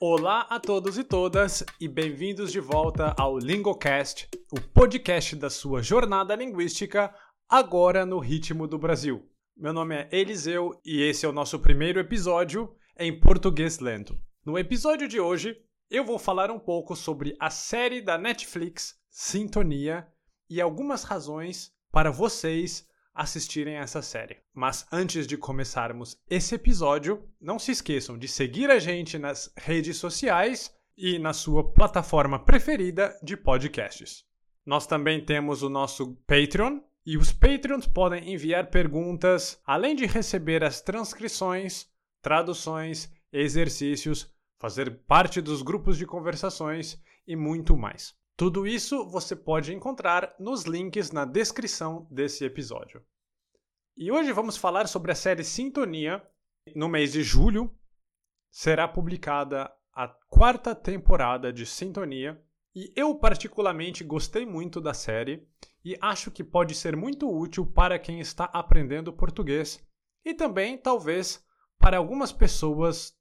Olá a todos e todas e bem-vindos de volta ao Lingocast, o podcast da sua jornada linguística, agora no ritmo do Brasil. Meu nome é Eliseu e esse é o nosso primeiro episódio em português lento. No episódio de hoje, eu vou falar um pouco sobre a série da Netflix Sintonia e algumas razões para vocês assistirem essa série. Mas antes de começarmos esse episódio, não se esqueçam de seguir a gente nas redes sociais e na sua plataforma preferida de podcasts. Nós também temos o nosso Patreon e os Patreons podem enviar perguntas, além de receber as transcrições, traduções, exercícios, fazer parte dos grupos de conversações e muito mais. Tudo isso você pode encontrar nos links na descrição desse episódio. E hoje vamos falar sobre a série Sintonia. No mês de julho será publicada a quarta temporada de Sintonia. E eu, particularmente, gostei muito da série e acho que pode ser muito útil para quem está aprendendo português e também, talvez, para algumas pessoas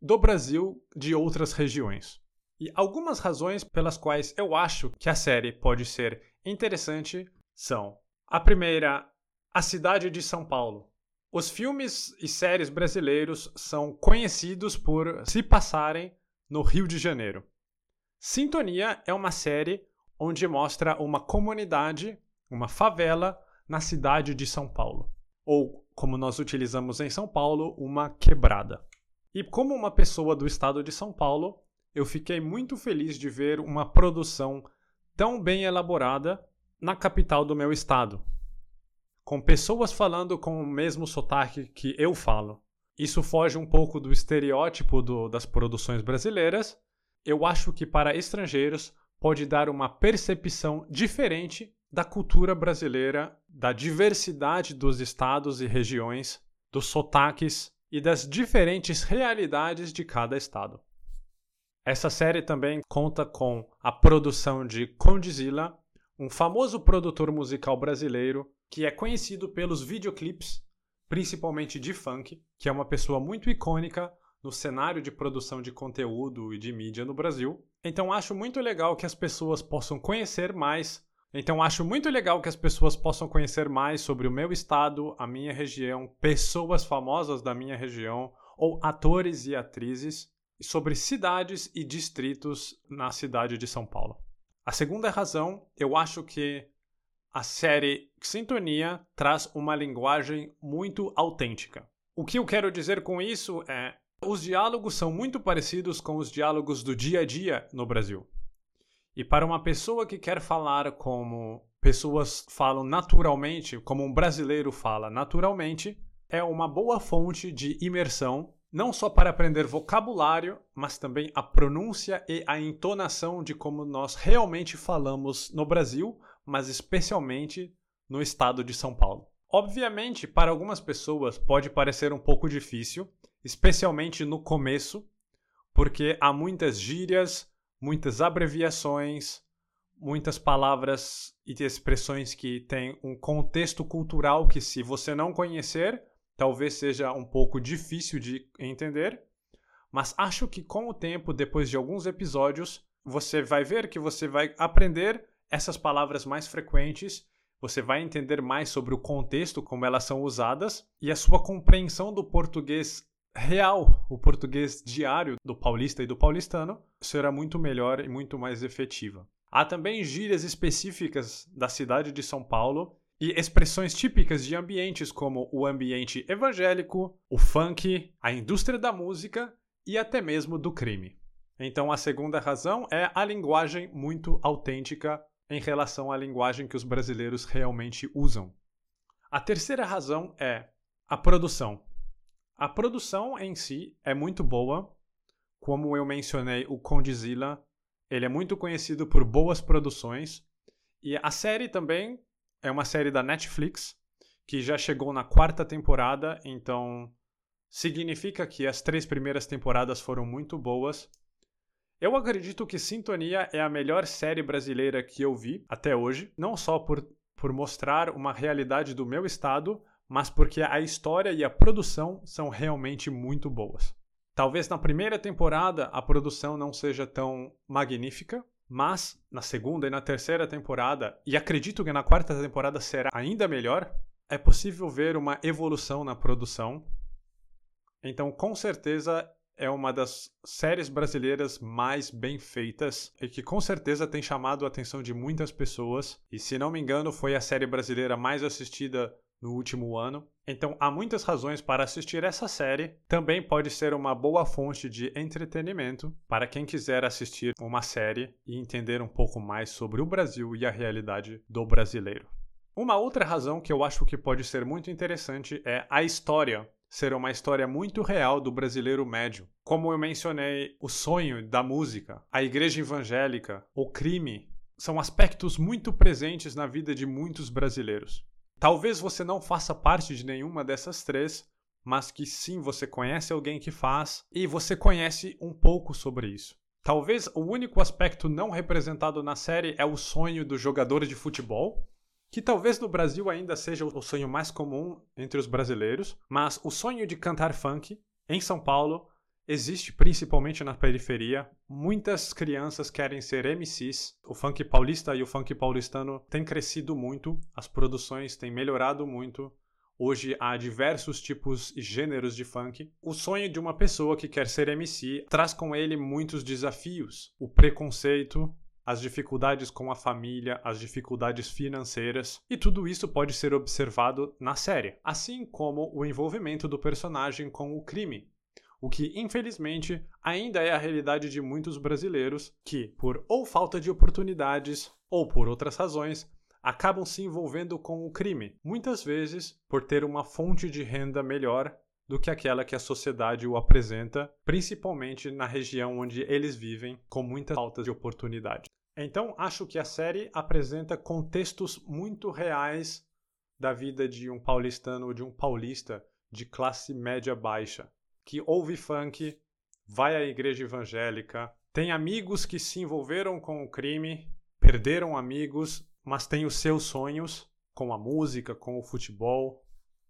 do Brasil de outras regiões. E algumas razões pelas quais eu acho que a série pode ser interessante são: a primeira, a cidade de São Paulo. Os filmes e séries brasileiros são conhecidos por se passarem no Rio de Janeiro. Sintonia é uma série onde mostra uma comunidade, uma favela na cidade de São Paulo, ou como nós utilizamos em São Paulo, uma quebrada. E como uma pessoa do estado de São Paulo, eu fiquei muito feliz de ver uma produção tão bem elaborada na capital do meu estado, com pessoas falando com o mesmo sotaque que eu falo. Isso foge um pouco do estereótipo do, das produções brasileiras. Eu acho que para estrangeiros pode dar uma percepção diferente da cultura brasileira, da diversidade dos estados e regiões, dos sotaques e das diferentes realidades de cada estado. Essa série também conta com a produção de Condzilla, um famoso produtor musical brasileiro que é conhecido pelos videoclips, principalmente de funk, que é uma pessoa muito icônica no cenário de produção de conteúdo e de mídia no Brasil. Então acho muito legal que as pessoas possam conhecer mais. Então acho muito legal que as pessoas possam conhecer mais sobre o meu estado, a minha região, pessoas famosas da minha região ou atores e atrizes sobre cidades e distritos na cidade de São Paulo. A segunda razão, eu acho que a série Sintonia traz uma linguagem muito autêntica. O que eu quero dizer com isso é os diálogos são muito parecidos com os diálogos do dia a dia no Brasil. E para uma pessoa que quer falar como pessoas falam naturalmente, como um brasileiro fala naturalmente, é uma boa fonte de imersão não só para aprender vocabulário, mas também a pronúncia e a entonação de como nós realmente falamos no Brasil, mas especialmente no estado de São Paulo. Obviamente, para algumas pessoas pode parecer um pouco difícil, especialmente no começo, porque há muitas gírias, muitas abreviações, muitas palavras e expressões que têm um contexto cultural que, se você não conhecer, talvez seja um pouco difícil de entender, mas acho que com o tempo, depois de alguns episódios, você vai ver que você vai aprender essas palavras mais frequentes, você vai entender mais sobre o contexto, como elas são usadas, e a sua compreensão do português real, o português diário do paulista e do paulistano, será muito melhor e muito mais efetiva. Há também gírias específicas da cidade de São Paulo e expressões típicas de ambientes como o ambiente evangélico, o funk, a indústria da música e até mesmo do crime. Então, a segunda razão é a linguagem muito autêntica em relação à linguagem que os brasileiros realmente usam. A terceira razão é a produção. A produção em si é muito boa. Como eu mencionei, o Condzilla, ele é muito conhecido por boas produções. E a série também é uma série da Netflix que já chegou na quarta temporada, então significa que as três primeiras temporadas foram muito boas. Eu acredito que Sintonia é a melhor série brasileira que eu vi até hoje, não só por, por mostrar uma realidade do meu estado, mas porque a história e a produção são realmente muito boas. Talvez na primeira temporada a produção não seja tão magnífica, mas na segunda e na terceira temporada, e acredito que na quarta temporada será ainda melhor, é possível ver uma evolução na produção. Então, com certeza, é uma das séries brasileiras mais bem feitas e que com certeza tem chamado a atenção de muitas pessoas. E se não me engano, foi a série brasileira mais assistida no último ano. Então há muitas razões para assistir essa série. Também pode ser uma boa fonte de entretenimento para quem quiser assistir uma série e entender um pouco mais sobre o Brasil e a realidade do brasileiro. Uma outra razão que eu acho que pode ser muito interessante é a história ser uma história muito real do brasileiro médio. Como eu mencionei, o sonho da música, a igreja evangélica, o crime, são aspectos muito presentes na vida de muitos brasileiros. Talvez você não faça parte de nenhuma dessas três, mas que sim você conhece alguém que faz e você conhece um pouco sobre isso. Talvez o único aspecto não representado na série é o sonho do jogador de futebol, que talvez no Brasil ainda seja o sonho mais comum entre os brasileiros, mas o sonho de cantar funk em São Paulo existe principalmente na periferia. Muitas crianças querem ser MCs. O funk paulista e o funk paulistano têm crescido muito, as produções têm melhorado muito. Hoje há diversos tipos e gêneros de funk. O sonho de uma pessoa que quer ser MC traz com ele muitos desafios: o preconceito, as dificuldades com a família, as dificuldades financeiras, e tudo isso pode ser observado na série, assim como o envolvimento do personagem com o crime, o que infelizmente ainda é a realidade de muitos brasileiros que, por ou falta de oportunidades ou por outras razões, acabam se envolvendo com o crime, muitas vezes por ter uma fonte de renda melhor do que aquela que a sociedade o apresenta, principalmente na região onde eles vivem, com muita falta de oportunidade. Então, acho que a série apresenta contextos muito reais da vida de um paulistano ou de um paulista de classe média baixa, que ouve funk, vai à igreja evangélica, tem amigos que se envolveram com o crime, perderam amigos, mas tem os seus sonhos com a música, com o futebol.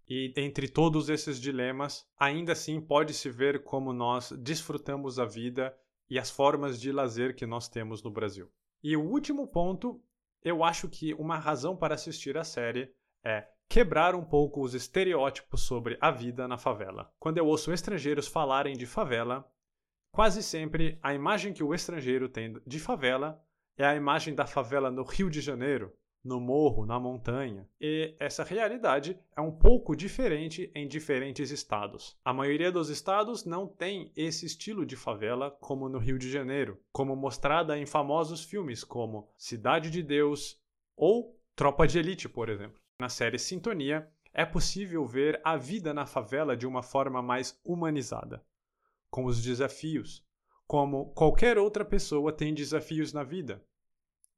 E entre todos esses dilemas, ainda assim pode-se ver como nós desfrutamos a vida e as formas de lazer que nós temos no Brasil. E o último ponto, eu acho que uma razão para assistir a série é quebrar um pouco os estereótipos sobre a vida na favela. Quando eu ouço estrangeiros falarem de favela, quase sempre a imagem que o estrangeiro tem de favela é a imagem da favela no Rio de Janeiro, no morro, na montanha. E essa realidade é um pouco diferente em diferentes estados. A maioria dos estados não tem esse estilo de favela como no Rio de Janeiro, como mostrada em famosos filmes como Cidade de Deus ou Tropa de Elite, por exemplo. Na série Sintonia, é possível ver a vida na favela de uma forma mais humanizada, com os desafios, como qualquer outra pessoa tem desafios na vida,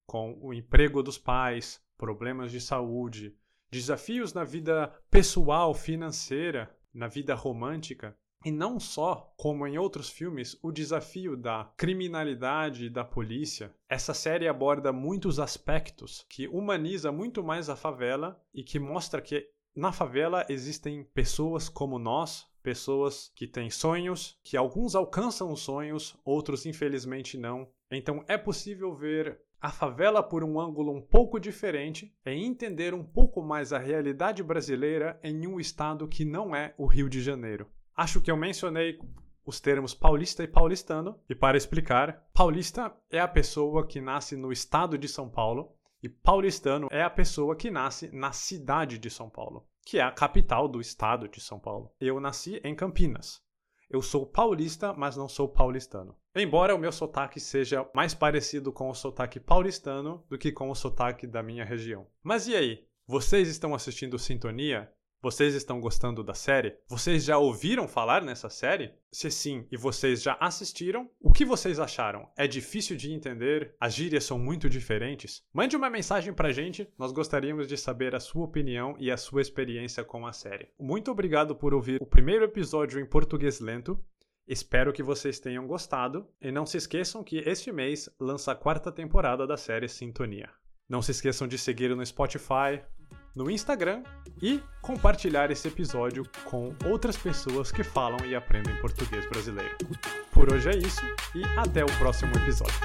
com o emprego dos pais, problemas de saúde, desafios na vida pessoal, financeira, na vida romântica, e não só, como em outros filmes, o desafio da criminalidade e da polícia. Essa série aborda muitos aspectos que humaniza muito mais a favela e que mostra que na favela existem pessoas como nós, pessoas que têm sonhos, que alguns alcançam os sonhos, outros infelizmente não. Então é possível ver a favela por um ângulo um pouco diferente e entender um pouco mais a realidade brasileira em um estado que não é o Rio de Janeiro. Acho que eu mencionei os termos paulista e paulistano, e para explicar, paulista é a pessoa que nasce no estado de São Paulo e paulistano é a pessoa que nasce na cidade de São Paulo, que é a capital do estado de São Paulo. Eu nasci em Campinas. Eu sou paulista, mas não sou paulistano. Embora o meu sotaque seja mais parecido com o sotaque paulistano do que com o sotaque da minha região. Mas e aí? Vocês estão assistindo Sintonia? Vocês estão gostando da série? Vocês já ouviram falar nessa série? Se sim, e vocês já assistiram, o que vocês acharam? É difícil de entender? As gírias são muito diferentes? Mande uma mensagem pra gente, nós gostaríamos de saber a sua opinião e a sua experiência com a série. Muito obrigado por ouvir o primeiro episódio em português lento. Espero que vocês tenham gostado e não se esqueçam que este mês lança a quarta temporada da série Sintonia. Não se esqueçam de seguir no Spotify, no Instagram e compartilhar esse episódio com outras pessoas que falam e aprendem português brasileiro. Por hoje é isso e até o próximo episódio.